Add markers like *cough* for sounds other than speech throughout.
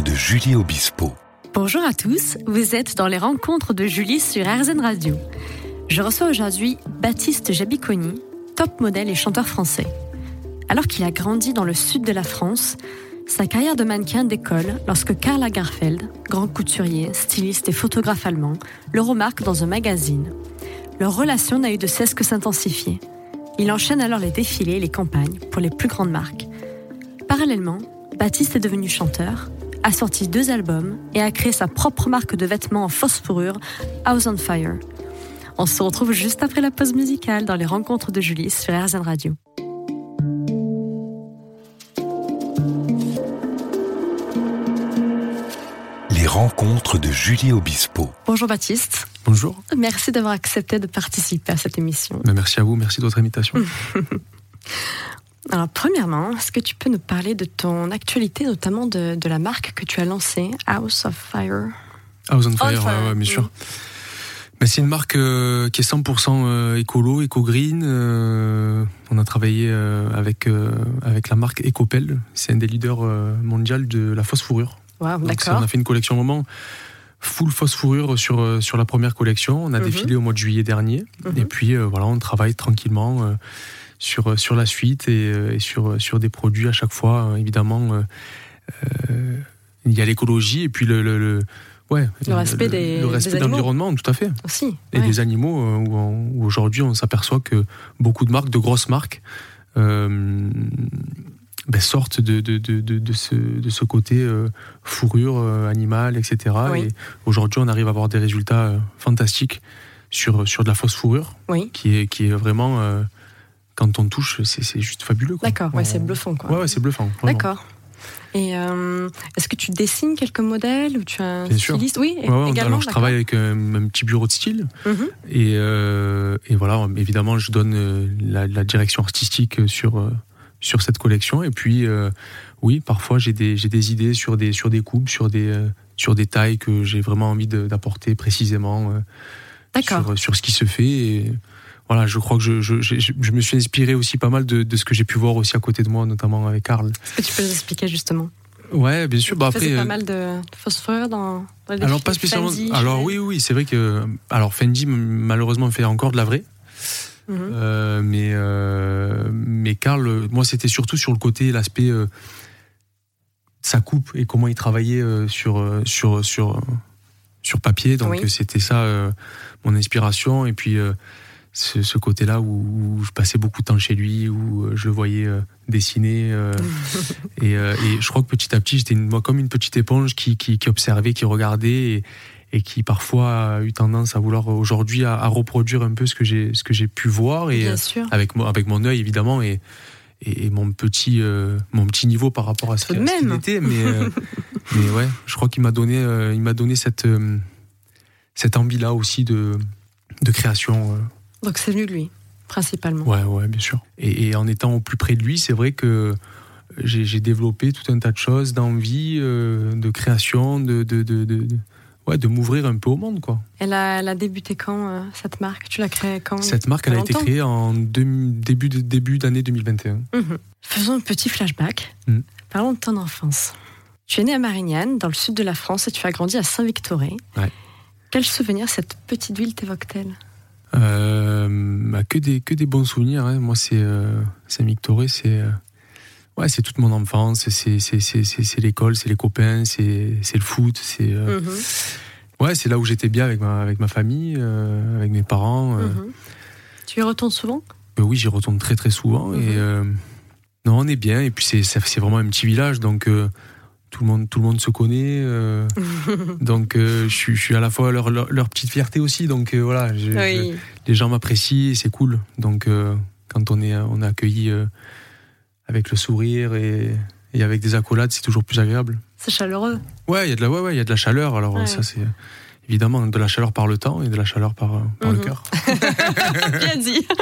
de Julie Obispo. Bonjour à tous, vous êtes dans les rencontres de Julie sur RZN Radio. Je reçois aujourd'hui Baptiste Jabiconi, top modèle et chanteur français. Alors qu'il a grandi dans le sud de la France, sa carrière de mannequin décolle lorsque Karl Lagerfeld, grand couturier, styliste et photographe allemand, le remarque dans un magazine. Leur relation n'a eu de cesse que s'intensifier. Il enchaîne alors les défilés et les campagnes pour les plus grandes marques. Parallèlement, Baptiste est devenu chanteur, a sorti deux albums et a créé sa propre marque de vêtements en fausse fourrure, House on Fire. On se retrouve juste après la pause musicale dans les rencontres de Julie sur RZN Radio. Les rencontres de Julie Obispo. Bonjour Baptiste. Bonjour. Merci d'avoir accepté de participer à cette émission. Merci à vous, merci de votre invitation. *laughs* Alors, premièrement, est-ce que tu peux nous parler de ton actualité, notamment de, de la marque que tu as lancée, House of Fire? House on Fire, On Fire, ouais, ouais, bien oui. sûr. Ben, c'est une marque euh, qui est 100% euh, écolo, éco-green. euh, on a travaillé euh, avec, euh, avec la marque Ecopel. C'est un des leaders euh, mondiaux de la fausse fourrure. Wow, Donc, c'est- d'accord. On a fait une collection vraiment full fausse fourrure sur, sur la première collection. On a Mhm. défilé au mois de juillet dernier. Mhm. Et puis euh, voilà, on travaille tranquillement euh, sur, euh, sur la suite et, euh, et sur, euh, sur des produits à chaque fois. euh, évidemment, il y a l'écologie et puis le, le, le- ouais, Le respect des- le respect des de l'environnement, tout à fait. Aussi. Et ouais. des animaux où, aujourd'hui on s'aperçoit que beaucoup de marques, de grosses marques, euh, ben, sortent de, de, de, ce, de ce côté euh, fourrure euh, animale, etc. Oui. Et aujourd'hui on arrive à avoir des résultats fantastiques sur, sur de la fausse fourrure, Oui. qui est, qui est vraiment, quand on touche, c'est c'est juste fabuleux. D'accord, ouais, On- c'est bluffant. Quoi. Ouais, ouais, c'est bluffant. D'accord. Et euh, est-ce que tu dessines quelques modèles ou tu as un Bien sûr. styliste? Oui, Ouais, ouais, également. alors je travaille avec un, un petit bureau de style Mhm. et, euh, et voilà évidemment je donne euh, la, la direction artistique sur sur cette collection et puis euh, oui parfois j'ai des des idées sur des sur des coupes sur des sur des tailles que j'ai vraiment envie d'apporter précisément sur, sur ce qui se fait et voilà je crois que je, je, je, je me suis inspiré aussi pas mal de, de ce que j'ai pu voir aussi à côté de moi notamment avec Karl Est-ce que tu peux nous expliquer justement? Ouais bien sûr bah après pas euh, mal de, phosphore dans, dans les Alors pas spécialement. Fendi, alors oui, oui, c'est vrai que alors Fendi malheureusement fait encore de la vraie, Mhm. Euh, mais euh, mais Karl, moi c'était surtout sur le côté l'aspect euh, sa coupe et comment il travaillait euh, sur sur sur sur papier. Donc Oui. c'était ça mon inspiration et puis ce, ce côté-là où, où je passais beaucoup de temps chez lui, où euh, je le voyais euh, dessiner. euh, *laughs* et, euh, et je crois que petit à petit, j'étais moi comme une petite éponge qui, qui, qui observait, qui regardait et, et qui parfois a eu tendance à vouloir aujourd'hui à, à reproduire un peu ce que j'ai ce que j'ai pu voir et Bien sûr. avec mon avec mon œil évidemment et mon petit mon petit niveau par rapport à ce ce qu'il était mais *laughs* mais ouais je crois qu'il m'a donné il m'a donné cette cette envie là aussi de de création Donc c'est venu de lui, principalement. Ouais, ouais, bien sûr. Et, et en étant au plus près de lui, c'est vrai que j'ai j'ai développé tout un tas de choses d'envie, euh, de création, de, de, de, ouais, de m'ouvrir un peu au monde. Quoi. Elle, a, elle a débuté quand, euh, cette marque? Tu l'as créée quand? Cette marque, elle a été créée en deux- début début d'année 2021. Mhm. Faisons un petit flashback. Mhm. Parlons de ton enfance. Tu es né à Marignane, dans le sud de la France, et tu as grandi à Saint-Victoré. Ouais. Quel souvenir cette petite ville t'évoque-t-elle? Euh, bah, que, des, que des bons souvenirs. hein. Moi, c'est euh, Saint-Victoré, c'est euh, ouais, c'est toute mon enfance, c'est l'école, c'est les copains, c'est le foot, c'est euh, Mhm. ouais, c'est là où j'étais bien avec ma, avec ma famille, euh, avec mes parents. euh. Mhm. Tu y retournes souvent? Euh, oui, j'y retourne très très souvent. Mhm. Et euh, non, on est bien. Et puis c'est vraiment un petit village, donc euh, tout le monde tout le monde se connaît. euh, *laughs* donc euh, je suis je suis à la fois leur, leur, leur petite fierté aussi. Donc euh, voilà, je- je- Oui. les gens m'apprécient, et c'est cool. Donc quand on est on est accueilli avec le sourire et, et avec des accolades, c'est toujours plus agréable. C'est chaleureux. Ouais, il y a de la ouais, ouais, il y a de la chaleur. Alors Ouais. ça c'est évidemment de la chaleur par le temps et de la chaleur par, par le Mhm. cœur. *laughs* Bien dit. *laughs*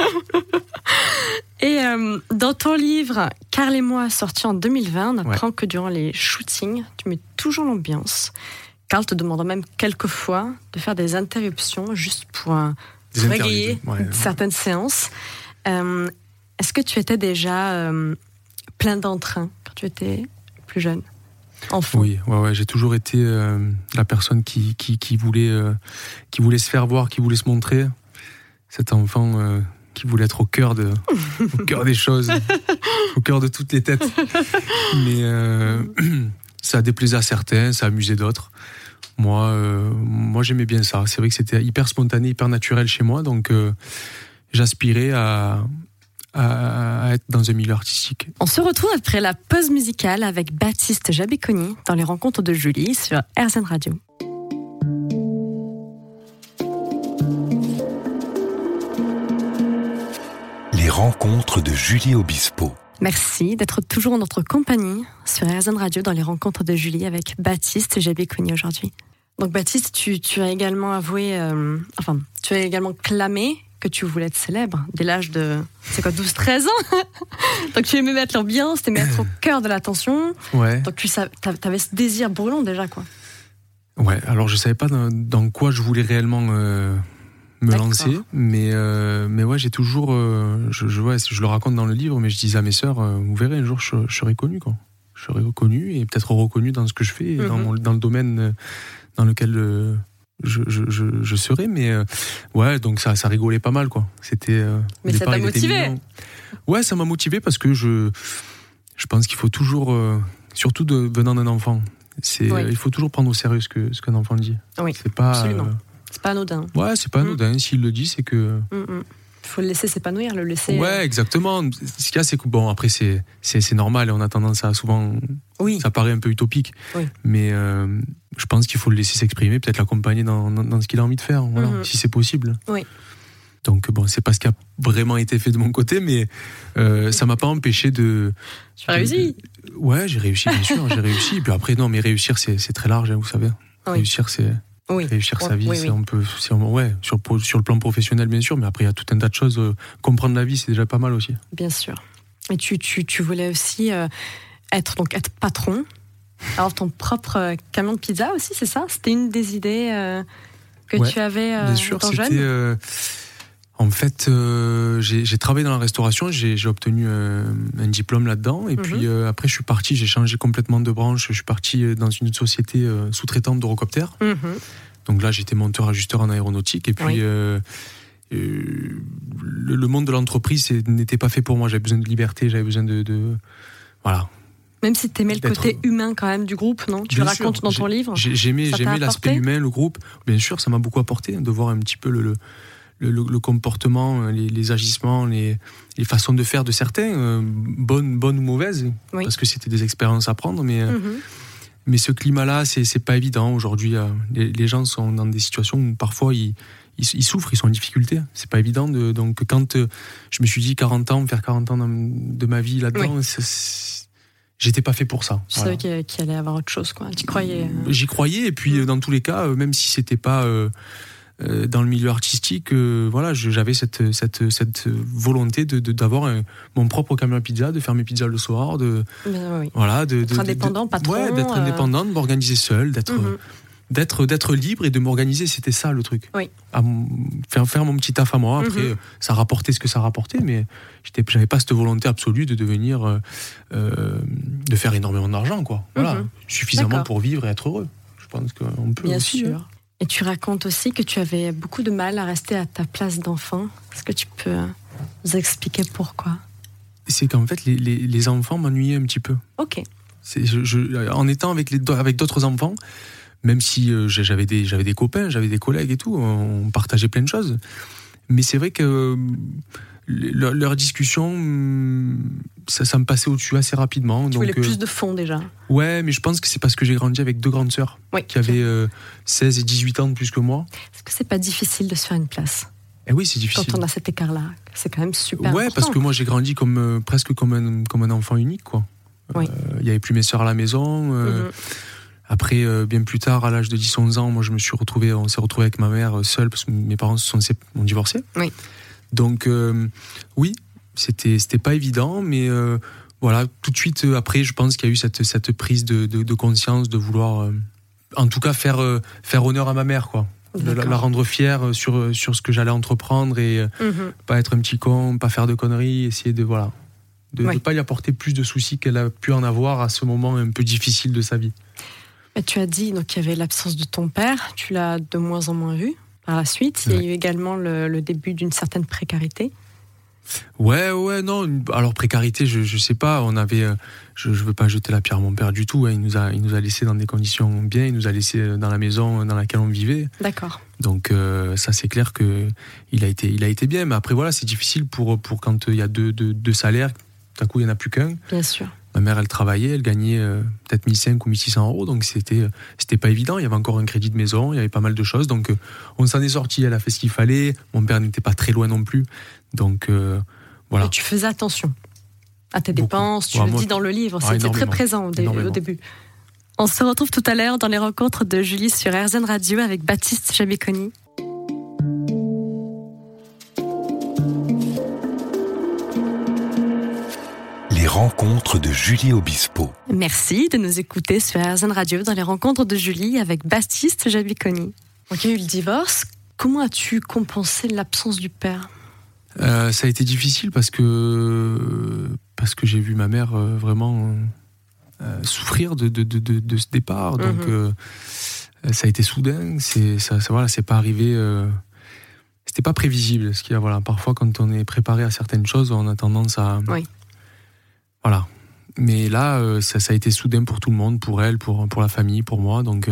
Et euh, dans ton livre Carl et moi, sorti en 2020, on apprend que durant les shootings, tu mets toujours l'ambiance. Carl te demande même quelquefois de faire des interruptions juste pour euh, régayer ouais. certaines séances. Euh, Est-ce que tu étais déjà euh, plein d'entrain quand tu étais plus jeune enfant? Oui, ouais, ouais, j'ai toujours été euh, la personne qui, qui, qui voulait, euh, qui voulait se faire voir, qui voulait se montrer. Cet enfant euh, qui voulait être au cœur, de, au cœur des choses, *laughs* au cœur de toutes les têtes. Mais euh, *clears throat* ça a déplaisé à certains, ça a amusé d'autres. Moi, euh, moi j'aimais bien ça. C'est vrai que c'était hyper spontané, hyper naturel chez moi. Donc, euh, j'aspirais à, à, à être dans un milieu artistique. On se retrouve après la pause musicale avec Baptiste Jabiconi dans les rencontres de Julie sur RZN Radio. Rencontres de Julie Obispo. Merci d'être toujours en notre compagnie sur RZN Radio dans les rencontres de Julie avec Baptiste Jabiconi aujourd'hui. Donc Baptiste, tu, tu as également avoué, euh, enfin, tu as également clamé que tu voulais être célèbre dès l'âge de, c'est quoi, 12-13 ans? *laughs* Donc tu aimais mettre l'ambiance, tu aimais être au cœur de l'attention. Ouais. Donc tu avais ce désir brûlant déjà, quoi. Ouais, alors je savais pas dans, dans quoi je voulais réellement euh, me lancer, mais euh, mais ouais, j'ai toujours, euh, je, je, ouais, je le raconte dans le livre, mais je disais à mes sœurs, euh, vous verrez, un jour je, je serai connu, quoi. Je serai reconnu et peut-être reconnu dans ce que je fais, et dans, Mhm. mon- dans le domaine dans lequel je, serai, mais ouais, donc ça, ça rigolait pas mal, quoi. C'était. Mais ça t'a motivé. Ouais, ça m'a motivé parce que je, je pense qu'il faut toujours, surtout de, venant d'un enfant, c'est, Oui. il faut toujours prendre au sérieux ce que ce qu'un enfant dit. Oui, C'est pas. absolument. Euh, C'est pas anodin. ouais, c'est pas Mm. anodin. S'il le dit, c'est que. Il faut le laisser s'épanouir, le laisser. euh, Ouais, exactement. Ce qu'il y a, c'est que bon, après, c'est, normal et on a tendance à souvent. Oui. Ça paraît un peu utopique. Oui. Mais euh, je pense qu'il faut le laisser s'exprimer, peut-être l'accompagner dans, dans, dans ce qu'il a envie de faire, voilà, Mhm. si c'est possible. Oui. Donc bon, c'est pas ce qui a vraiment été fait de mon côté, mais euh, ça m'a pas empêché de. Tu as réussi. Ouais, j'ai réussi, bien sûr, j'ai réussi. Et puis après, non, mais réussir, c'est, c'est très large, hein, vous savez. Oui. Réussir, c'est Oui. réussir sa vie, oui, c'est oui. on peut, ouais, sur, sur le plan professionnel, bien sûr, mais après, il y a tout un tas de choses. euh, comprendre la vie, c'est déjà pas mal aussi. Bien sûr. Et tu, tu, tu voulais aussi euh, être, donc, être patron, avoir ton propre euh, camion de pizza aussi, c'est ça? C'était une des idées euh, que Ouais, tu avais Bien sûr, jeune? En fait, euh, j'ai travaillé dans la restauration, j'ai obtenu euh, un diplôme là-dedans, et Mhm. puis euh, après, je suis parti, j'ai changé complètement de branche, je suis parti dans une société sous-traitante d'Eurocopter. Mhm. Donc là, j'étais monteur-ajusteur en aéronautique, et puis. Oui. le, le monde de l'entreprise n'était pas fait pour moi. J'avais besoin de liberté, j'avais besoin de, de- voilà. Même si tu aimais le côté humain quand même du groupe, non? Tu Bien le racontes sûr, dans ton livre? J'ai- J'aimais, l'aspect humain, le groupe. Bien sûr, ça m'a beaucoup apporté de voir un petit peu le, le, le, le comportement, les, les agissements, les, les façons de faire de certains, euh, bonnes, bonnes ou mauvaises, Oui. parce que c'était des expériences à prendre. Mais, euh, Mhm. mais ce climat-là, c'est, c'est pas évident. Aujourd'hui, euh, les, les gens sont dans des situations où parfois ils, ils, ils souffrent, ils sont en difficulté. C'est pas évident. De, donc, quand euh, je me suis dit 40 ans, faire 40 ans de ma vie là-dedans, c'est- j'étais pas fait pour ça. Tu Voilà. savais qu'il allait y avoir autre chose, quoi. Tu croyais. euh, J'y croyais et puis euh, dans tous les cas, euh, même si c'était pas euh, euh, dans le milieu artistique, euh, voilà, j'avais cette, cette, cette volonté de d'avoir un- mon propre camion à pizza, de faire mes pizzas le soir, de oui. voilà, de, D'être de- indépendant, de- patron, ouais, d'être euh, indépendant, de m'organiser seul, d'être Mhm. d'être d'être libre et de m'organiser, c'était ça le truc. Oui. À m- faire faire mon petit taf à moi. Après, Mhm. euh, ça rapportait ce que ça rapportait, mais j'étais, j'avais pas cette volonté absolue de devenir, euh, euh, de faire énormément d'argent, quoi. Voilà, Mhm. suffisamment D'accord. pour vivre et être heureux. Je pense qu'on peut Bien aussi. hein. Et tu racontes aussi que tu avais beaucoup de mal à rester à ta place d'enfant. Est-ce que tu peux nous expliquer pourquoi? C'est qu'en fait, les, les- les enfants m'ennuyaient un petit peu. Ok. C'est- je- je- en étant avec, les, avec d'autres enfants, même si euh, j'avais des, j'avais des copains, j'avais des collègues et tout, on partageait plein de choses. Mais c'est vrai que euh, leur, discussion, hum, ça, ça me passait au-dessus assez rapidement. Tu donc, voulais euh, plus de fond déjà. ouais, mais je pense que c'est parce que j'ai grandi avec deux grandes sœurs Oui. qui avaient euh, 16 et 18 ans de plus que moi. Est-ce que c'est pas difficile de se faire une place Et oui, c'est difficile. quand on a cet écart-là? C'est quand même super Ouais, important. parce que moi j'ai grandi comme euh, presque comme un, comme un enfant unique, quoi. Oui. Euh, Il y avait plus mes sœurs à la maison. euh, Mhm. Après, euh, bien plus tard, à l'âge de 10-11 ans, moi je me suis retrouvé, on s'est retrouvé avec ma mère euh, seule parce que mes parents se sont ont divorcé. Oui. Donc euh, oui, c'était c'était pas évident, mais euh, voilà, tout de suite euh, après, je pense qu'il y a eu cette cette prise de, de, de conscience de vouloir, euh, en tout cas faire euh, faire honneur à ma mère, quoi. De la, rendre fière sur sur ce que j'allais entreprendre et Mhm. pas être un petit con, pas faire de conneries, essayer de voilà de ne pas lui apporter plus de soucis qu'elle a pu en avoir à ce moment un peu difficile de sa vie. tu as dit qu'il y avait l'absence de ton père, tu l'as de moins en moins vu par la suite. Il y a eu également le début d'une certaine précarité. Ouais, ouais, non. Alors précarité, je, je sais pas. On avait, euh, je, je veux pas jeter la pierre à mon père du tout. Hein. Il nous a, il nous a laissé dans des conditions bien. Il nous a laissé euh, dans la maison dans laquelle on vivait. D'accord. Donc euh, ça, c'est clair que il a été, il a été bien. Mais après voilà, c'est difficile pour pour quand il y a deux, deux, deux salaires. D'un coup, il y en a plus qu'un. Bien sûr. Ma mère, elle travaillait, elle gagnait peut-être 1500 ou 1600 euros, donc c'était c'était pas évident. Il y avait encore un crédit de maison, il y avait pas mal de choses, donc on s'en est sorti. Elle a fait ce qu'il fallait. Mon père n'était pas très loin non plus, donc euh, voilà. Et tu faisais attention à tes dépenses, tu le dis dans le livre, c'était très présent au, début. On se retrouve tout à l'heure dans les rencontres de Julie sur RZN Radio avec Baptiste Jabiconi. Rencontres de Julie Obispo. Merci de nous écouter sur RZN Radio dans les rencontres de Julie avec Baptiste Jabiconi. il y a eu le divorce. Comment as-tu compensé l'absence du père? Euh, ça a été difficile parce que parce que j'ai vu ma mère euh, vraiment euh, souffrir de, de, de, de, ce départ. Donc mhm. ça a été soudain. C'est ça, ça, voilà, c'est pas arrivé. C'était pas prévisible. Ce qui voilà, parfois quand on est préparé à certaines choses, on a tendance à oui. Voilà. Mais là, ça, ça, a été soudain pour tout le monde, pour elle, pour pour la famille, pour moi. Donc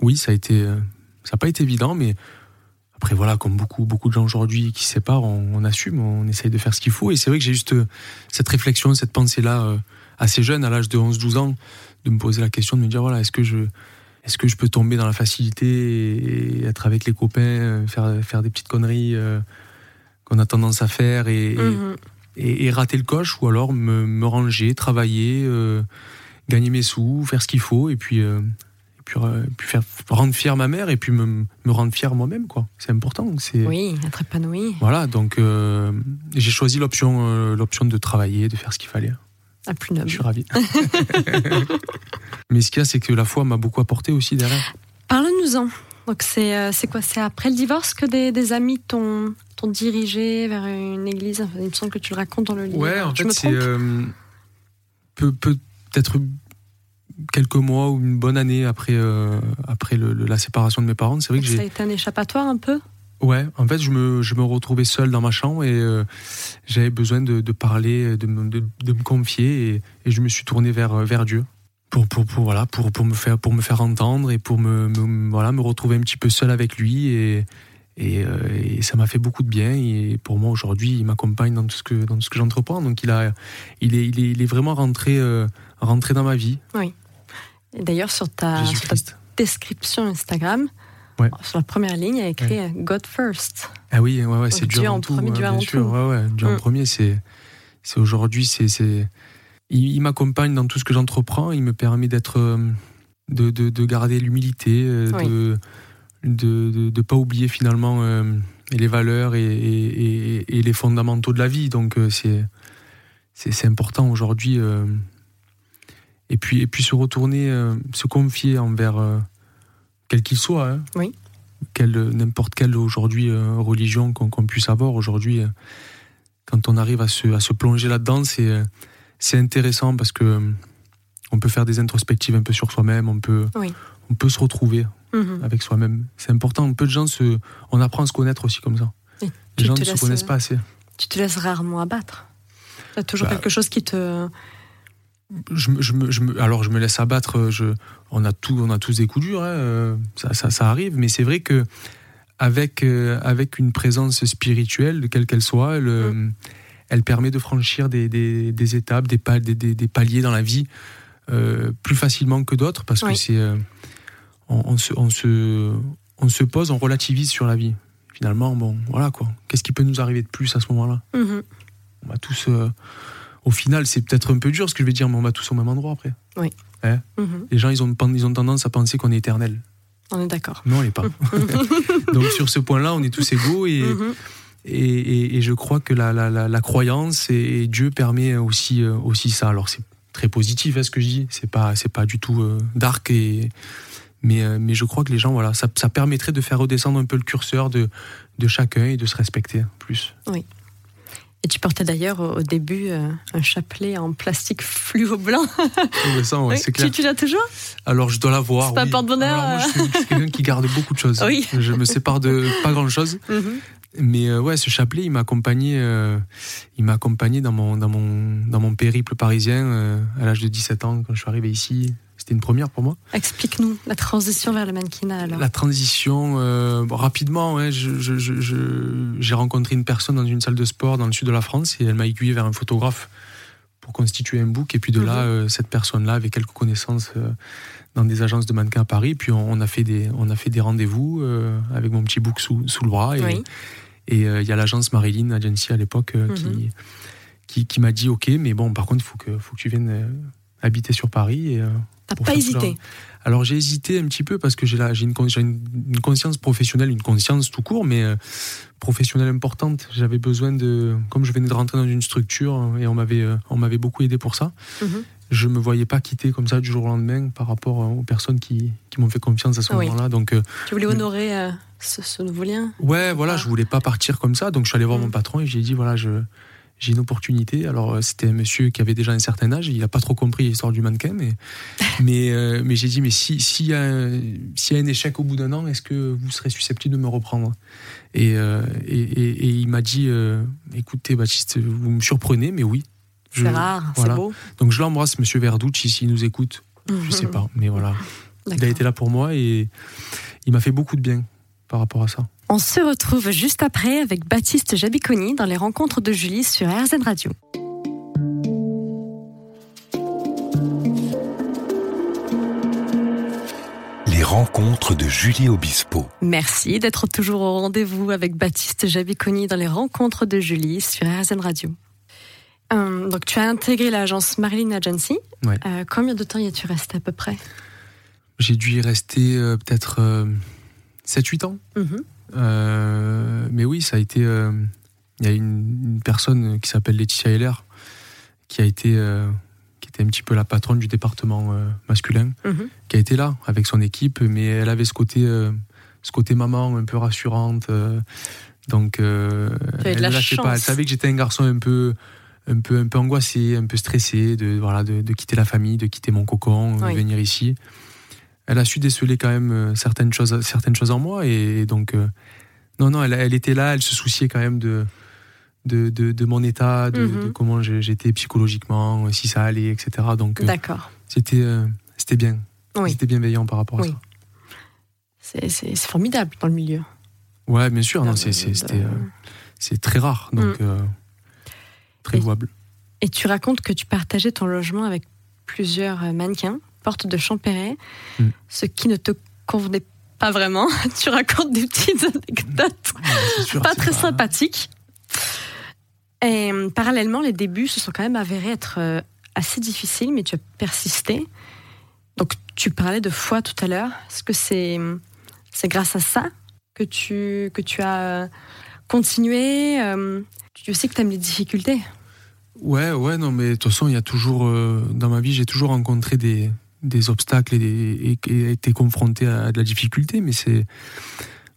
oui, ça a été ça n'a pas été évident, mais après, voilà, comme beaucoup, beaucoup de gens aujourd'hui qui se séparent, on, assume, on essaye de faire ce qu'il faut. Et c'est vrai que j'ai juste euh, cette réflexion, cette pensée-là, euh, assez jeune, à l'âge de 11-12 ans, de me poser la question, de me dire, voilà, est-ce que je, est-ce que je peux tomber dans la facilité et être avec les copains, euh, faire, faire des petites conneries qu'on a tendance à faire mhm. et, et, rater le coche, ou alors me, me ranger, travailler, gagner mes sous, faire ce qu'il faut, et puis puis, euh, puis, faire rendre fier ma mère et puis me, me rendre fier moi-même quoi. C'est important c'est oui être épanoui. Voilà donc euh, j'ai choisi l'option euh, l'option de travailler de faire ce qu'il fallait. Ah, plus noble. je suis ravi. *laughs* Mais ce qu'il y a c'est que la foi m'a beaucoup apporté aussi derrière. Parle-nous-en. Donc c'est c'est quoi? C'est après le divorce que des, des amis t'ont dirigé vers une église il me semble que tu le racontes dans le livre ouais en fait c'est peut peut-être quelques mois ou une bonne année après, euh, après la séparation de mes parents. C'est vrai que ça a été un échappatoire un peu? Ouais, en fait, je me, je me retrouvais seul dans ma chambre et euh, j'avais besoin de, de parler, de me, de, me confier et, et, je me suis tourné vers, vers Dieu pour, pour, pour, voilà, pour, pour, me faire, pour me faire entendre et pour me, voilà, me retrouver un petit peu seul avec lui. Et, et, euh, et ça m'a fait beaucoup de bien. Et pour moi, aujourd'hui, il m'accompagne dans tout ce que, dans ce que j'entreprends. Donc, il, a, il, est, il, est, il est vraiment rentré, rentré dans ma vie. Oui. D'ailleurs, sur ta, description Instagram, sur la première ligne, il y a écrit God First. Ah oui, ouais, ouais, c'est Dieu, en premier, Dieu en tout. Ouais, ouais, Dieu en mm. premier, c'est, aujourd'hui, c'est, il, m'accompagne dans tout ce que j'entreprends. Il me permet d'être, euh, de, de, de garder l'humilité, euh, de, de, de, pas oublier finalement euh, les valeurs et, et, et, les fondamentaux de la vie. Donc c'est, c'est, c'est important aujourd'hui et puis, et puis se retourner, euh, se confier envers euh, quel qu'il soit. Hein. oui. N'importe quelle aujourd'hui euh, religion qu'on puisse avoir aujourd'hui. quand on arrive à se, à se plonger là-dedans, c'est intéressant parce que on peut faire des introspectives un peu sur soi-même, on peut, on peut se retrouver mm-hmm. avec soi-même. C'est important. Peu de gens se, on apprend à se connaître aussi comme ça. Les gens ne se connaissent pas assez. Tu te laisses rarement abattre. Tu as toujours bah, quelque chose qui te je, je, je, alors je me laisse abattre. Euh, je, on a tout, on a tous des coups durs, hein, euh, ça, ça, ça, arrive. Mais c'est vrai que avec euh, avec une présence spirituelle, quelle qu'elle soit, elle, mm. elle, permet de franchir des, des, des étapes, des, paliers dans la vie plus facilement que d'autres, parce que c'est on, on, se, on, se, on se pose, on relativise sur la vie. Finalement, bon, voilà quoi. Qu'est-ce qui peut nous arriver de plus à ce moment-là mm-hmm. On va tous au final, c'est peut-être un peu dur ce que je vais dire, mais on va tous au même endroit après. Oui. Hein mhm. Les gens, ils ont, ils ont tendance à penser qu'on est éternel. On est d'accord. Non, on n'est pas. *laughs* *laughs* Donc sur ce point-là, on est tous égaux et, mhm. et, et, je crois que la, la, la, croyance et, Dieu permet aussi, euh, aussi ça. Alors c'est très positif hein, ce que je dis, c'est pas, c'est pas du tout euh, dark et mais, euh, mais je crois que les gens, voilà, ça, ça, permettrait de faire redescendre un peu le curseur de, de chacun et de se respecter plus. Oui. Et tu portais d'ailleurs au début euh, un chapelet en plastique fluo blanc. ça, c'est clair. Tu, l'as toujours? Alors je dois l'avoir. C'est pas porte-bonheur. moi, je suis, quelqu'un qui garde beaucoup de choses. Oui. Je me sépare de pas grand-chose. *laughs* Mhm. Mais euh, ouais, ce chapelet, il m'a accompagné, euh, il m'a accompagné dans mon dans mon dans mon périple parisien à l'âge de 17 ans quand je suis arrivé ici. C'était une première pour moi. Explique-nous la transition vers le mannequinat alors. La transition, euh, rapidement, ouais, j'ai rencontré une personne dans une salle de sport dans le sud de la France et elle m'a aiguillé vers un photographe pour constituer un book. Et puis de là, mhm. euh, cette personne-là avait quelques connaissances euh, dans des agences de mannequins à Paris. Puis on, a fait des, on a fait des rendez-vous avec mon petit book sous, sous le bras. Et il y a l'agence Marilyn Agency à l'époque mhm. qui, qui, qui m'a dit OK, mais bon, par contre, il faut que, faut que tu viennes habiter sur Paris. Et, Pas hésité Alors j'ai hésité un petit peu parce que j'ai une, une, conscience professionnelle, une conscience tout court, mais euh, professionnelle importante. J'avais besoin de, comme je venais de rentrer dans une structure et on m'avait, euh, on m'avait beaucoup aidé pour ça. je mhm. Je me voyais pas quitter comme ça du jour au lendemain par rapport aux personnes qui, qui m'ont fait confiance à ce moment-là. Donc, euh, tu voulais honorer ce, nouveau lien? Ouais, voilà, je voulais pas partir comme ça. Donc je suis allé voir mhm. mon patron et j'ai dit voilà, je j'ai une opportunité. Alors, euh, c'était un monsieur qui avait déjà un certain âge, il n'a pas trop compris l'histoire du mannequin, mais, *laughs* mais, euh, mais j'ai dit, mais s'il si y, a y a un échec au bout d'un an, est-ce que vous serez susceptible de me reprendre? Et, euh, et, et, il m'a dit, écoutez, Baptiste, vous me surprenez, mais oui. C'est rare, c'est beau. Donc, je l'embrasse, monsieur Verducci, s'il nous écoute. Je ne sais pas, mais voilà. *laughs* Il a été là pour moi et il m'a fait beaucoup de bien par rapport à ça. On se retrouve juste après avec Baptiste Jabiconi dans les rencontres de Julie sur RZN Radio. Les rencontres de Julie Obispo. Merci d'être toujours au rendez-vous avec Baptiste Jabiconi dans les rencontres de Julie sur RZN Radio. Euh, donc tu as intégré l'agence Marilyn Agency. Euh, combien de temps y as-tu resté à peu près? J'ai dû y rester euh, peut-être 7-8 ans. Mhm. Euh, mais oui, ça a été. Euh, il y a une, personne qui s'appelle Laetitia Heller qui a été euh, qui était un petit peu la patronne du département masculin, mhm. qui a été là avec son équipe, mais elle avait ce côté ce côté maman un peu rassurante. donc elle lâchait pas. Elle savait que j'étais un garçon un peu un peu un peu angoissé, un peu stressé de voilà de, quitter la famille, de quitter mon cocon, de venir ici elle a su déceler quand même euh, certaines choses, certaines choses en moi. Et, donc, euh, non, non, elle, était là, elle se souciait quand même de, de, de, mon état, de, mhm. comment j'étais psychologiquement, si ça allait, etc. Donc, euh, D'accord. c'était, c'était bien. C'était bienveillant par rapport à ça. C'est, formidable dans le milieu. Ouais, bien sûr. Non, c'est, c'est très rare, donc mm. très louable. Et tu racontes que tu partageais ton logement avec plusieurs mannequins porte de Champéret, mm. ce qui ne te convenait pas vraiment. *laughs* tu racontes des petites anecdotes pas très sympathiques. Et euh, parallèlement, les débuts se sont quand même avérés être euh, assez difficiles, mais tu as persisté. Donc, tu parlais de foi tout à l'heure. Est-ce que c'est c'est grâce à ça que tu, que tu as continué Tu sais que tu aimes les difficultés? Ouais, ouais, non, mais de toute façon, il y a toujours, euh, dans ma vie, j'ai toujours rencontré des, des obstacles et, été confronté à de la difficulté, mais c'est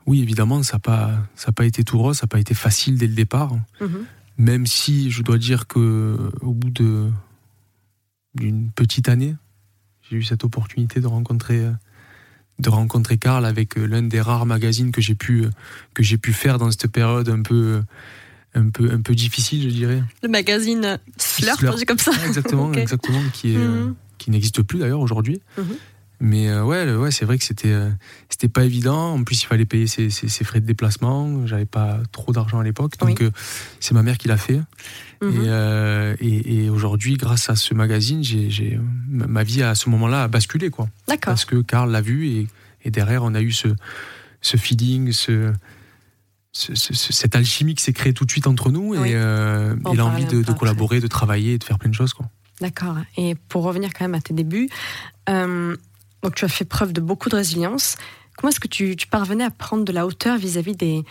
oui évidemment ça n'a pas ça pas été tout rose, ça n'a pas été facile dès le départ. Mhm. Même si je dois dire que au bout de d'une petite année, j'ai eu cette opportunité de rencontrer de rencontrer Karl avec l'un des rares magazines que j'ai pu que j'ai pu faire dans cette période un peu un peu un peu difficile, je dirais. Le magazine Slurp, comme ça. Exactement, *laughs* exactement, qui est mhm qui n'existe plus d'ailleurs aujourd'hui. Mhm. Mais euh, ouais, ouais c'est vrai que c'était euh, c'était pas évident. En plus, il fallait payer ses, frais de déplacement. J'avais pas trop d'argent à l'époque, donc euh, c'est ma mère qui l'a fait. Mhm. Et, et, aujourd'hui, grâce à ce magazine, j'ai ma vie à ce moment-là a basculé quoi. D'accord. Parce que Karl l'a vu et, et, derrière, on a eu ce ce feeling, ce, cette alchimie qui s'est créée tout de suite entre nous et, et l'envie de, de collaborer, de travailler, de faire plein de choses quoi. D'accord. Et pour revenir quand même à tes débuts, euh, donc tu as fait preuve de beaucoup de résilience. Comment est-ce que tu, parvenais à prendre de la hauteur vis-à-vis des,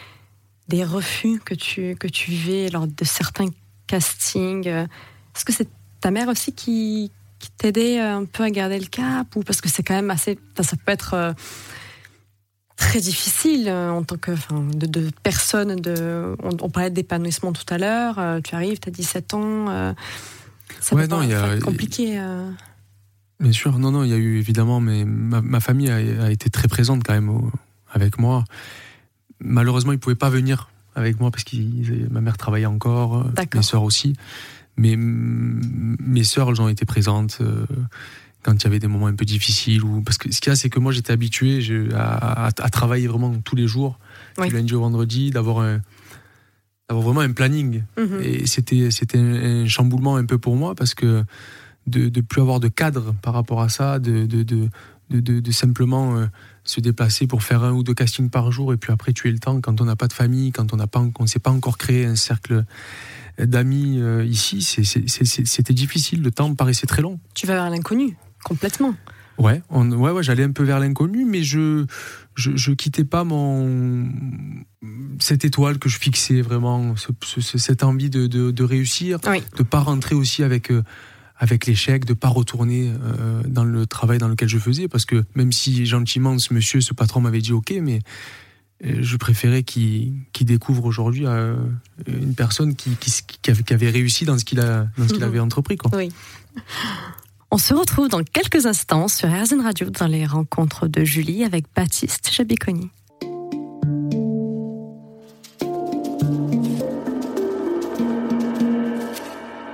des refus que tu, que tu vivais lors de certains castings? Est-ce que c'est ta mère aussi qui, qui t'aidait un peu à garder le cap ou parce que c'est quand même assez ça peut être euh, très difficile euh, en tant que de, personne. De, on, parlait d'épanouissement tout à l'heure. euh, tu arrives, tu as 17 ans. Ça Ouais, non, y a- compliqué. euh. Bien sûr, non, non, il y a eu évidemment, mais ma, ma famille a, a été très présente quand même au- avec moi. Malheureusement, ils pouvaient pas venir avec moi parce que ma mère travaillait encore, euh, mes sœurs aussi. Mais mes sœurs, elles ont été présentes euh, quand il y avait des moments un peu difficiles. Ou parce que ce qu'il y a, c'est que moi, j'étais habitué à, à- à travailler vraiment tous les jours, Oui. du lundi au vendredi, d'avoir un, d'avoir vraiment un planning. Mhm. Et c'était c'était un, un chamboulement un peu pour moi parce que de de plus avoir de cadre par rapport à ça, de de de de, simplement euh, se déplacer pour faire un ou deux castings par jour et puis après tuer le temps quand on n'a pas de famille, quand on n'a pas on s'est pas encore créé un cercle d'amis euh, ici, c'est- c'est- c'est- c'est- c'était difficile. Le temps paraissait très long. Tu vas vers l'inconnu, complètement. Ouais, on- ouais, ouais, j'allais un peu vers l'inconnu, mais je, je, je quittais pas mon cette étoile que je fixais vraiment, ce- ce- cette envie de, de, de réussir, Oui. de pas rentrer aussi avec euh, avec l'échec, de pas retourner euh, dans le travail dans lequel je faisais, parce que même si gentiment ce monsieur, ce patron m'avait dit ok, mais euh, je préférais qu'il découvre aujourd'hui euh, une personne qui, qui, qui avait, réussi dans ce qu'il qu'il Mhm. avait entrepris quoi. Oui. On se retrouve dans quelques instants sur RZN Radio dans les rencontres de Julie avec Baptiste Jabiconi.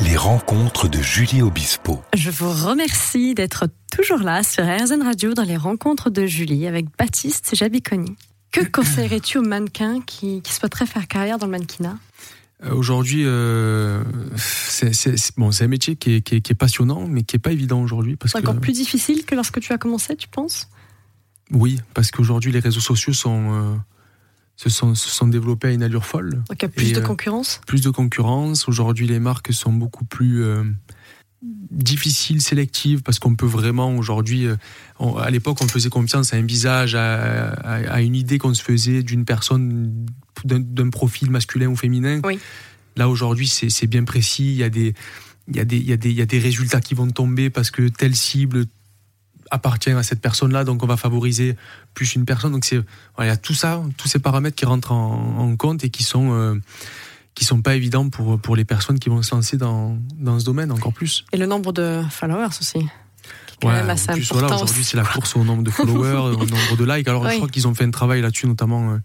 Les rencontres de Julie Obispo. Je vous remercie d'être toujours là sur RZN Radio dans les rencontres de Julie avec Baptiste Jabiconi. Que *clears throat* conseillerais-tu aux mannequins qui, qui souhaiteraient faire carrière dans le mannequinat? Aujourd'hui, euh, c'est bon, un métier qui est, qui est- qui est passionnant, mais qui est pas évident aujourd'hui C'est que encore plus difficile que lorsque tu as commencé, tu penses? Oui, parce qu'aujourd'hui les réseaux sociaux sont euh, se sont se sont développés à une allure folle, Donc il y a plus Et, de euh, concurrence? plus de concurrence. Aujourd'hui, les marques sont beaucoup plus euh, difficiles, sélectives, parce qu'on peut vraiment aujourd'hui, euh, à l'époque, on faisait confiance à un visage, à, à- à une idée qu'on se faisait d'une personne, d'un profil masculin ou féminin. Oui. Là, aujourd'hui, c'est bien précis. Il y, a des, il, y a des, il, y a des, il y a des résultats qui vont tomber parce que telle cible appartient à cette personne-là, donc on va favoriser plus une personne. Donc c'est voilà, il y a tout ça, tous ces paramètres qui rentrent en, en compte et qui sont euh, qui sont pas évidents pour pour les personnes qui vont se lancer dans, dans ce domaine encore plus. Et le nombre de followers aussi. quand Ouais, même assez en plus, important. voilà, aujourd'hui c'est la course au nombre de followers, *laughs* au nombre de likes. Alors Oui. je crois qu'ils ont fait un travail là-dessus notamment euh,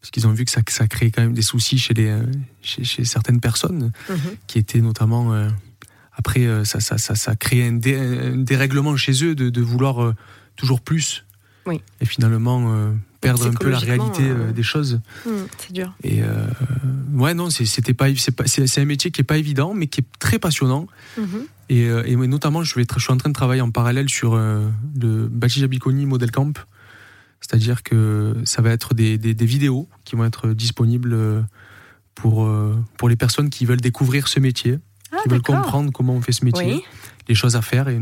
parce qu'ils ont vu que ça, que ça crée quand même des soucis chez les euh, chez, chez certaines personnes Mhm. qui étaient notamment euh, après euh, ça, ça, ça, ça crée un, dé- un dérèglement chez eux de, de vouloir euh, toujours plus Oui. et finalement euh, perdre un peu la réalité euh, des choses Mhm, c'est dur. et ouais non c'est- c'était pas c'est pas c'est c'est un métier qui est pas évident mais qui est très passionnant Mhm. et, et notamment je vais tra- je suis en train de travailler en parallèle sur le Jabiconi Model Camp c'est-à-dire que ça va être des, des, des vidéos qui vont être disponibles euh, pour, euh, pour les personnes qui veulent découvrir ce métier, Ah, qui veulent comprendre comment on fait ce métier, Oui, les choses à faire et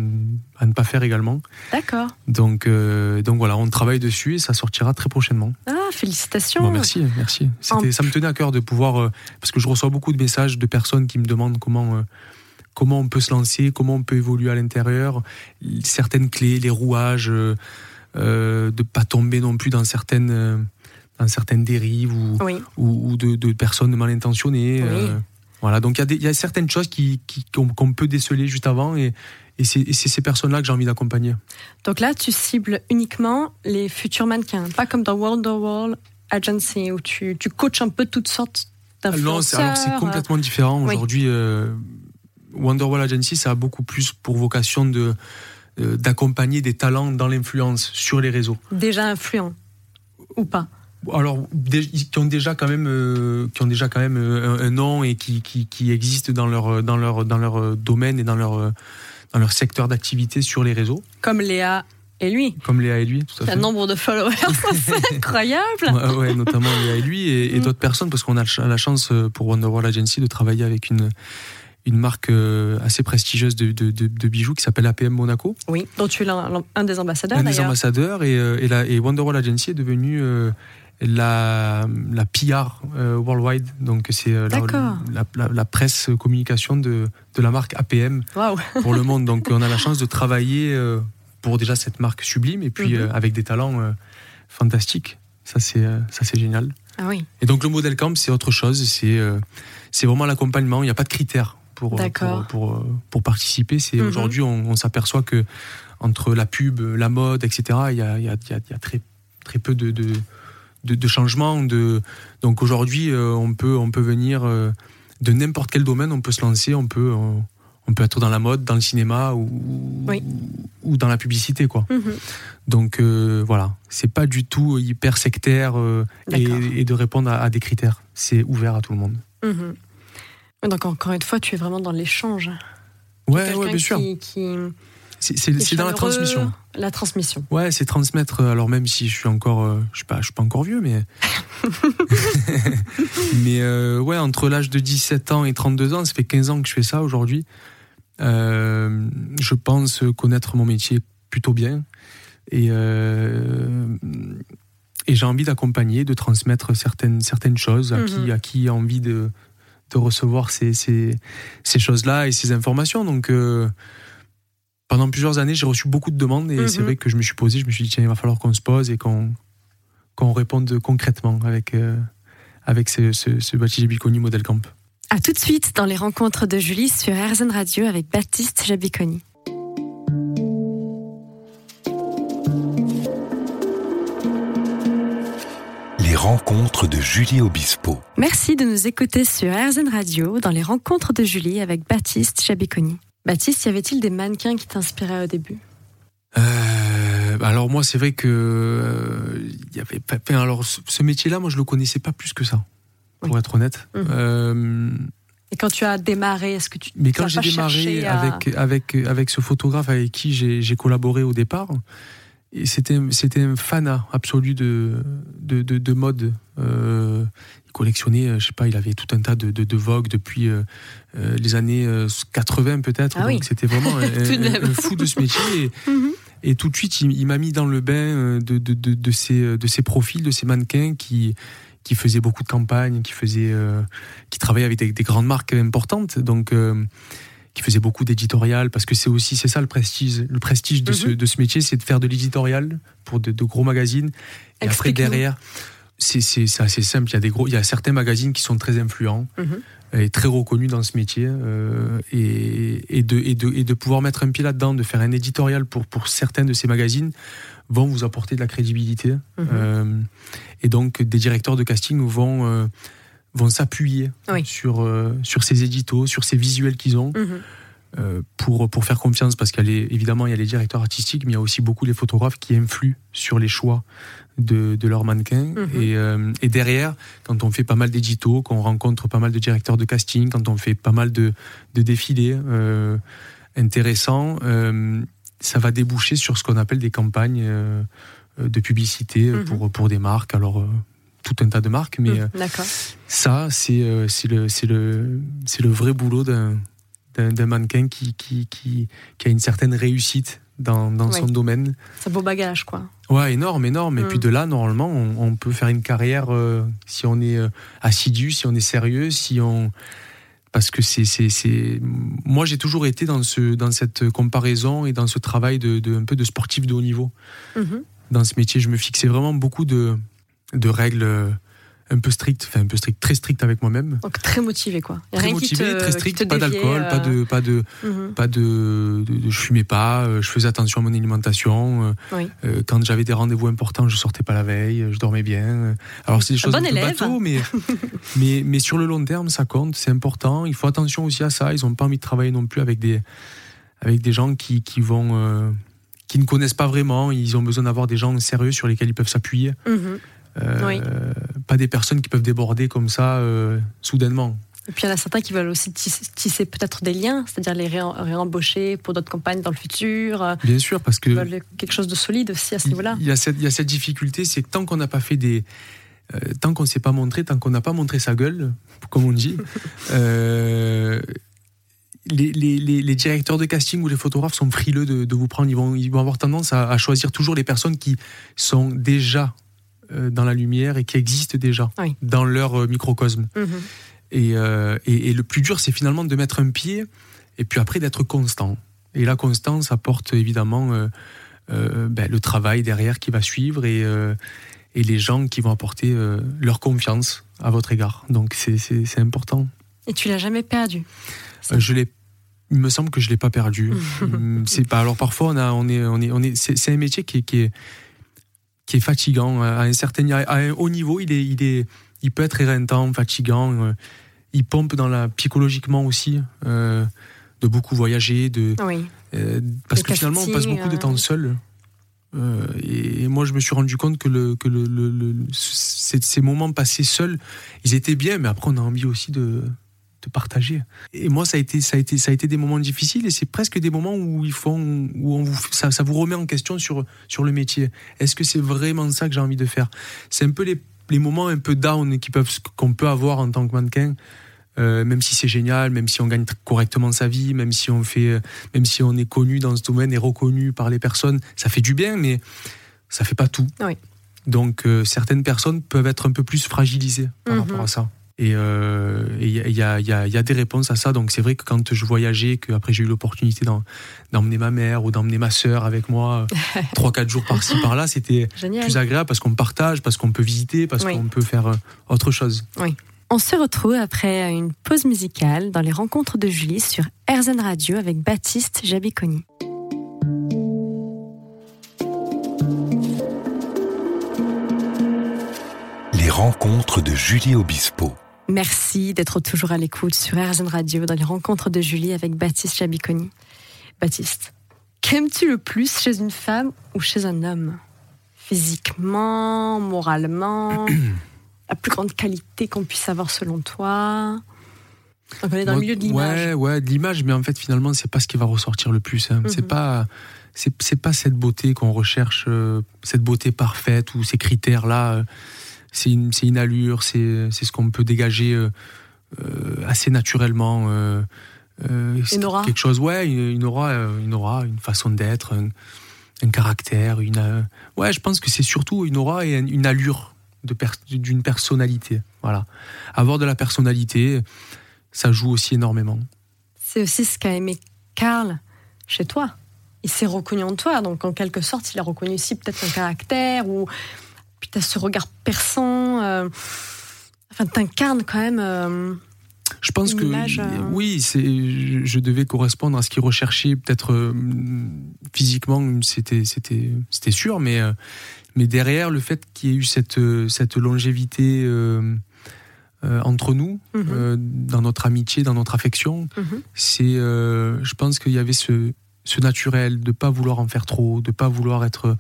à ne pas faire également. d'accord. Donc, euh, donc voilà, on travaille dessus et ça sortira très prochainement. Ah, félicitations. Bon, merci, merci. En- Ça me tenait à cœur de pouvoir, euh, parce que je reçois beaucoup de messages de personnes qui me demandent comment, euh, comment on peut se lancer, comment on peut évoluer à l'intérieur, certaines clés, les rouages, euh, de pas tomber non plus dans certaines, euh, dans certaines dérives ou, Oui, ou, ou de, de personnes mal intentionnées. Oui. euh, voilà, donc il y y, a certaines choses qui, qui- qu'on, peut déceler juste avant et, et c'est, ces personnes-là que j'ai envie d'accompagner. donc là, tu cibles uniquement les futurs mannequins, pas comme dans Wonderwall Agency où tu, tu coaches un peu toutes sortes d'influenceurs. alors c'est complètement différent. Oui. Aujourd'hui, euh, Wonderwall Agency, ça a beaucoup plus pour vocation de, d'accompagner des talents dans l'influence sur les réseaux. Déjà influents ou pas? Alors, qui ont déjà quand même, euh, qui ont déjà quand même euh, un, un nom et qui, qui, qui existent dans leur, dans leur, dans leur euh, domaine et dans leur, euh, dans leur secteur d'activité sur les réseaux, Comme Léa et lui. comme Léa et lui, tout à fait. un nombre de followers, *laughs* c'est incroyable. Ouais, ouais, notamment Léa et lui et, et Mm. d'autres personnes parce qu'on a la chance euh, pour Wonderwall Agency de travailler avec une une marque euh, assez prestigieuse de, de, de- de bijoux qui s'appelle APM Monaco, Oui, dont tu es un des ambassadeurs un des ambassadeurs et, euh, et, la, et Wonderwall Agency est devenue euh, la, la PR euh, worldwide, donc c'est euh, la, la, presse communication de, de la marque APM pour le monde. Donc on a la chance de travailler euh, pour déjà cette marque sublime et puis Mhm. avec des talents fantastiques. Ça, c'est ça c'est génial. Ah oui. Et donc, le modèle camp, c'est autre chose. C'est c'est vraiment l'accompagnement. Il n'y a pas de critères pour, pour, pour, pour, participer. C'est mhm. Aujourd'hui, on, s'aperçoit que entre la pub, la mode, etc., il y a, il y a, il y a très, très peu de, de, de, changements. De... Donc aujourd'hui, on, peut, on peut venir de n'importe quel domaine, on peut se lancer, on peut, on peut être dans la mode, dans le cinéma ou, ou dans la publicité, quoi. Mhm. Donc euh, voilà, c'est pas du tout hyper sectaire euh, et, de répondre à, des critères. C'est ouvert à tout le monde. Mhm. Donc encore une fois, tu es vraiment dans l'échange. Ouais, ouais, bien sûr. C'est dans la transmission. La transmission. Ouais, c'est transmettre. Euh, alors même si je suis encore, je suis pas, je suis pas encore vieux, mais *laughs* *laughs* mais ouais, entre l'âge de 17 ans et 32 ans, ça fait 15 ans que je fais ça aujourd'hui. Euh, je pense connaître mon métier plutôt bien. Et, euh, et j'ai envie d'accompagner, de transmettre certaines, certaines choses à, qui, mhm. à qui a envie de, de recevoir ces, ces, ces choses-là et ces informations. Donc, euh, pendant plusieurs années, j'ai reçu beaucoup de demandes et c'est mhm. vrai que je me suis posé, je me suis dit, tiens, il va falloir qu'on se pose et qu'on qu'on réponde concrètement avec, avec ce, ce, ce Baptiste Biconi Model Camp. A tout de suite dans les rencontres de Julie sur RZN Radio avec Baptiste Jabiconi. Rencontres de Julie Obispo. Merci de nous écouter sur RZN Radio dans les rencontres de Julie avec Baptiste Jabiconi. Baptiste, y avait-il des mannequins qui t'inspiraient au début? Euh, alors moi c'est vrai que euh, y avait alors ce métier-là moi je le connaissais pas plus que ça pour être honnête. Mhm. Euh, et quand tu as démarré, est-ce que tu Mais quand j'ai démarré avec, avec, avec ce photographe avec qui j'ai collaboré au départ, c'était c'était un fan absolu de, de, de, mode. Euh, il collectionnait, je sais pas, il avait tout un tas de, de, Vogue depuis euh, les années 80 peut-être. Ah donc c'était vraiment *laughs* un, fou de ce métier. *laughs* Mhm. Et, tout de suite, il, il m'a mis dans le bain de, de, de, de, ces, de ces profils, de ces mannequins qui, qui faisait beaucoup de campagnes, qui faisait, euh, qui travaillait avec des, grandes marques importantes, donc euh, qui faisait beaucoup d'éditorial, parce que c'est aussi c'est ça le prestige, le prestige de, ce, mhm. de ce métier, c'est de faire de l'éditorial pour de, gros magazines. Et après derrière, c'est assez simple. Il y a des gros, il y a certains magazines qui sont très influents. Mhm. et très reconnus dans ce métier euh, et, et, de, et, de, et de pouvoir mettre un pied là-dedans, de faire un éditorial pour, pour certains de ces magazines, vont vous apporter de la crédibilité. Mhm. Euh, et donc, des directeurs de casting vont, euh, vont s'appuyer sur, euh, sur ces éditos, sur ces visuels qu'ils ont. Mhm. pour, pour faire confiance, parce qu'évidemment, il y a les directeurs artistiques, mais il y a aussi beaucoup les photographes qui influent sur les choix de, de leurs mannequins. Mhm. et, et, derrière, quand on fait pas mal d'éditos, qu'on rencontre pas mal de directeurs de casting, quand on fait pas mal de, de défilés intéressants, ça va déboucher sur ce qu'on appelle des campagnes euh, de publicité mhm. pour, pour des marques. Alors, euh, tout un tas de marques, mais mhm, euh, ça, c'est le, le, le, le vrai boulot d'un mannequin qui, qui, qui, qui, a une certaine réussite dans, dans son domaine. C'est beau bagage, quoi. Ouais, énorme, énorme. Et puis mhm. de là, normalement, on, on peut faire une carrière si on est assidu, si on est sérieux, si on parce que c'est c'est moi j'ai toujours été dans ce dans cette comparaison et dans ce travail de, de un peu de sportif de haut niveau mhm. dans ce métier je me fixais vraiment beaucoup de de règles un peu strict, enfin un peu strict, très strict avec moi-même. Donc très motivé quoi. très motivé, très strict, pas d'alcool, pas de, pas de, mhm. pas de, je fumais pas, euh, je faisais attention à mon alimentation. Euh, euh, quand j'avais des rendez-vous importants, je sortais pas la veille, je dormais bien. Alors c'est des choses un peu bateau, mais, *laughs* mais, mais sur le long terme, ça compte, c'est important. Il faut attention aussi à ça. Ils ont pas envie de travailler non plus avec des, avec des gens qui, qui vont, qui ne connaissent pas vraiment. Ils ont besoin d'avoir des gens sérieux sur lesquels ils peuvent s'appuyer. Mhm. Euh, pas des personnes qui peuvent déborder comme ça euh, soudainement. Et puis il y en a certains qui veulent aussi tisser, peut-être des liens, c'est-à-dire les réembaucher pour d'autres campagnes dans le futur. Euh, Bien sûr, parce que. quelque chose de solide aussi à ce niveau-là. Il y a cette, il y a cette difficulté, c'est que tant qu'on n'a pas fait des. tant qu'on ne s'est pas montré, tant qu'on n'a pas montré sa gueule, comme on dit, *laughs* les, les, les, directeurs de casting ou les photographes sont frileux de, de vous prendre. Ils vont, ils vont avoir tendance à, à, choisir toujours les personnes qui sont déjà dans la lumière et qui existent déjà dans leur euh, microcosme. Mhm. Euh, et, et, le plus dur, c'est finalement de mettre un pied et puis après d'être constant. Et la constance apporte évidemment ben, le travail derrière qui va suivre et, et les gens qui vont apporter euh, leur confiance à votre égard. Donc c'est important. Et tu l'as jamais perdu? Euh, Je l'ai. Il me semble que je l'ai pas perdu. *laughs* C'est pas. Alors parfois on a, on est, on est, on est. C'est un métier qui est, qui est fatigant à un certain, à un haut niveau. Il est, il est, il peut être éreintant, fatigant. Euh, il pompe dans la psychologiquement aussi. de beaucoup voyager, de oui. parce que finalement on passe beaucoup de temps seul. Euh, et, moi, je me suis rendu compte que, le, que le, le, ces, moments passés seuls, ils étaient bien, mais après, on a envie aussi de, de partager. Et moi, ça a été, ça a été, ça a été des moments difficiles, et c'est presque des moments où ils font, où on vous, ça, ça vous remet en question sur, sur le métier. Est-ce que c'est vraiment ça que j'ai envie de faire? C'est un peu les, les moments un peu down qui peuvent, qu'on peut avoir en tant que mannequin. Euh, même si c'est génial, même si on gagne correctement sa vie, même si on fait, euh, même si on est connu dans ce domaine et reconnu par les personnes, ça fait du bien, mais ça fait pas tout. Donc euh, certaines personnes peuvent être un peu plus fragilisées par mhm. rapport à ça. Et il y, y, a, y, a, des réponses à ça. Donc c'est vrai que quand je voyageais, que après j'ai eu l'opportunité d'emmener ma mère ou d'emmener ma sœur avec moi, *laughs* trois quatre jours par-ci par-là, c'était plus agréable parce qu'on partage, parce qu'on peut visiter, parce qu'on peut faire autre chose. Oui. On se retrouve après une pause musicale dans les rencontres de Julie sur RZN Radio avec Baptiste Jabiconi. Les rencontres de Julie Obispo. Merci d'être toujours à l'écoute sur RZN Radio dans les rencontres de Julie avec Baptiste Jabiconi. Baptiste, qu'aimes-tu le plus chez une femme ou chez un homme? Physiquement, moralement la plus grande qualité qu'on puisse avoir selon toi? On est dans le milieu de l'image. Ouais, ouais, de l'image, mais en fait, finalement, c'est pas ce qui va ressortir le plus. Hein. C'est mhm. pas, c'est pas cette beauté qu'on recherche, euh, cette beauté parfaite ou ces critères-là. Euh, c'est une, une, allure, c'est ce qu'on peut dégager euh, assez naturellement. une aura. Quelque chose, ouais, une, aura, une aura, une façon d'être, un, caractère, une. ouais, je pense que c'est surtout une aura et une allure d'une personnalité. Voilà. Avoir de la personnalité, ça joue aussi énormément. C'est aussi ce qu'a aimé Karl chez toi. Il s'est reconnu en toi, donc en quelque sorte, il a reconnu aussi peut-être ton caractère ou puis tu as ce regard perçant. Euh, enfin, t'incarnes quand même. Euh, je pense que euh, oui, c'est, je, devais correspondre à ce qu'il recherchait, peut-être physiquement, c'était, c'était, c'était sûr, mais mais derrière, le fait qu'il y ait eu cette, euh, cette longévité euh, euh, entre nous, mhm. dans notre amitié, dans notre affection, mhm. c'est, je pense qu'il y avait ce, ce naturel de pas vouloir en faire trop, de pas vouloir être,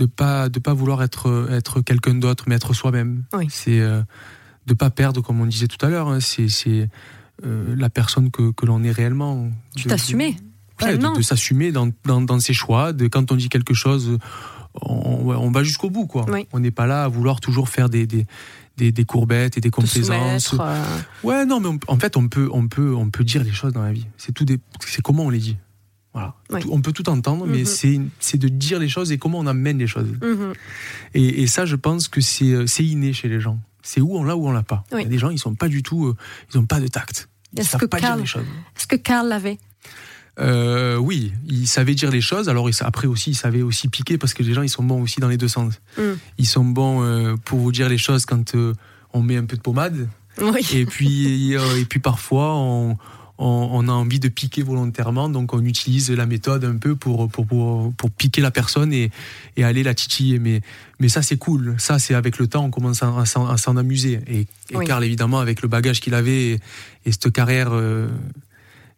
de pas, de pas vouloir être, être quelqu'un d'autre, mais être soi-même. C'est de pas perdre, comme on disait tout à l'heure. Hein, c'est, c'est la personne que, que l'on est réellement. Tu t'assumer. De, de, s'assumer dans, dans, dans, ses choix, de quand on dit quelque chose, on, va jusqu'au bout, quoi. On n'est pas là à vouloir toujours faire des, des, courbettes et des complaisances. Euh. Ouais, non, mais en fait, on peut, on, peut, on peut dire les choses dans la vie. C'est tout c'est comment on les dit. Voilà. on peut tout entendre, mais mhm. c'est de dire les choses et comment on amène les choses. Mhm. Et, ça, je pense que c'est inné chez les gens. C'est où on l'a ou on l'a pas. Il y a des gens, ils sont pas du tout, euh, ils ont pas de tact. Ils savent pas dire les choses. Est-ce que Karl l'avait? Euh, oui, il savait dire les choses. Alors après aussi, il savait aussi piquer parce que les gens, ils sont bons aussi dans les deux sens. Mm. Ils sont bons euh, pour vous dire les choses quand euh, on met un peu de pommade. Et puis et puis parfois on, on, a envie de piquer volontairement, donc on utilise la méthode un peu pour pour, pour, piquer la personne et, et, aller la titiller. Mais mais ça c'est cool. Ça c'est avec le temps on commence à, s'en amuser. Et, et Karl évidemment avec le bagage qu'il avait et, cette carrière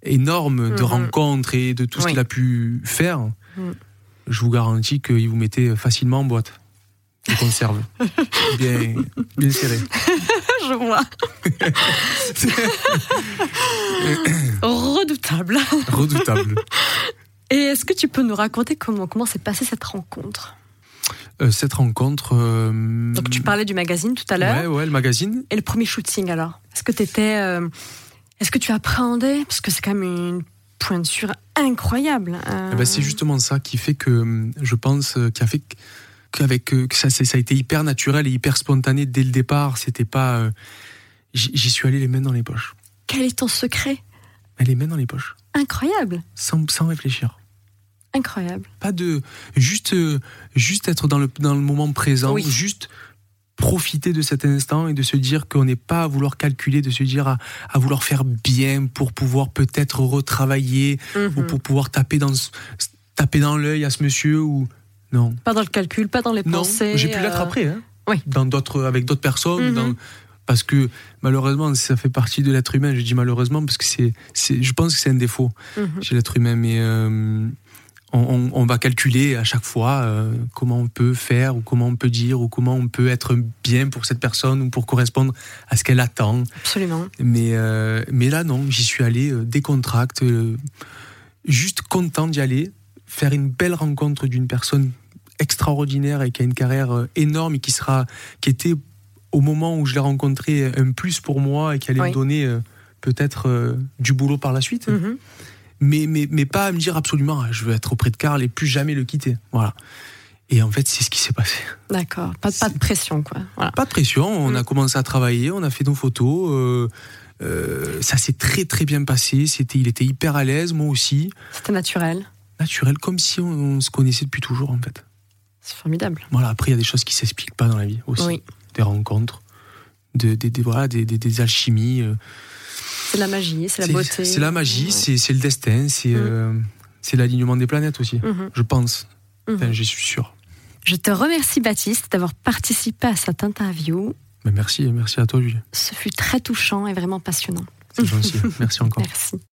énorme de mhm. rencontres et de tout ce qu'il a pu faire, mhm. je vous garantis qu'il vous mettait facilement en boîte de conserve. *laughs* bien, bien serré. *laughs* je vois. *laughs* Redoutable. Redoutable. Et est-ce que tu peux nous raconter comment, comment s'est passée cette rencontre? Euh, cette rencontre. Euh, Donc tu parlais du magazine tout à l'heure. Ouais, ouais, le magazine. Et le premier shooting alors? Est-ce que tu étais euh, est-ce que tu appréhendais? Parce que c'est quand même une pointure incroyable. Hein. Eh ben, c'est justement ça qui fait que je pense, qui a fait qu'avec euh, que ça, ça a été hyper naturel et hyper spontané dès le départ. C'était pas. Euh, j'y suis allé les mains dans les poches. Quel est ton secret? Les mains dans les poches. Incroyable. Sans, sans réfléchir. Incroyable. Pas de juste juste être dans le dans le moment présent, juste profiter de cet instant et de se dire qu'on n'est pas à vouloir calculer, de se dire à, à vouloir faire bien pour pouvoir peut-être retravailler ou Mhm. pour pouvoir taper dans, taper dans l'œil à ce monsieur ou non. Pas dans le calcul, pas dans les Non, pensées. j'ai pu l'être euh, après, hein. oui. dans d'autres, avec d'autres personnes, Mhm. dans- parce que malheureusement, ça fait partie de l'être humain. Je dis malheureusement parce que c'est, je pense que c'est un défaut mhm. chez l'être humain, mais euh, on, on- on va calculer à chaque fois euh, comment on peut faire ou comment on peut dire ou comment on peut être bien pour cette personne ou pour correspondre à ce qu'elle attend. Absolument. Mais, euh, mais là, non, j'y suis allé euh, décontracté, euh, juste content d'y aller, faire une belle rencontre d'une personne extraordinaire et qui a une carrière euh, énorme et qui sera, qui était au moment où je l'ai rencontré un plus pour moi et qui allait Oui. me donner euh, peut-être euh, du boulot par la suite. Mhm. Mais, mais, mais pas à me dire absolument, ah, je veux être auprès de Karl et plus jamais le quitter. Voilà. Et en fait, c'est ce qui s'est passé. D'accord. Pas, pas de pression, quoi. Voilà. Pas de pression, on Mm. a commencé à travailler, on a fait nos photos. euh, euh, ça s'est très très bien passé. C'était, il était hyper à l'aise, moi aussi, C'était naturel. naturel, comme si on, on se connaissait depuis toujours en fait. C'est formidable. Voilà. Après, il y a des choses qui s'expliquent pas dans la vie aussi, Oui. des rencontres, de, des- des- voilà, des, des- des alchimies. euh. C'est la magie, c'est la beauté. C'est la magie, Ouais. c'est, c'est le destin, c'est, Mm. euh, c'est l'alignement des planètes aussi. Mhm. Je pense. Mhm. Enfin, je suis sûr. Je te remercie, Baptiste, d'avoir participé à cette interview. Mais merci, merci à toi, Julie. Ce fut très touchant et vraiment passionnant. C'est gentil. merci encore. Merci.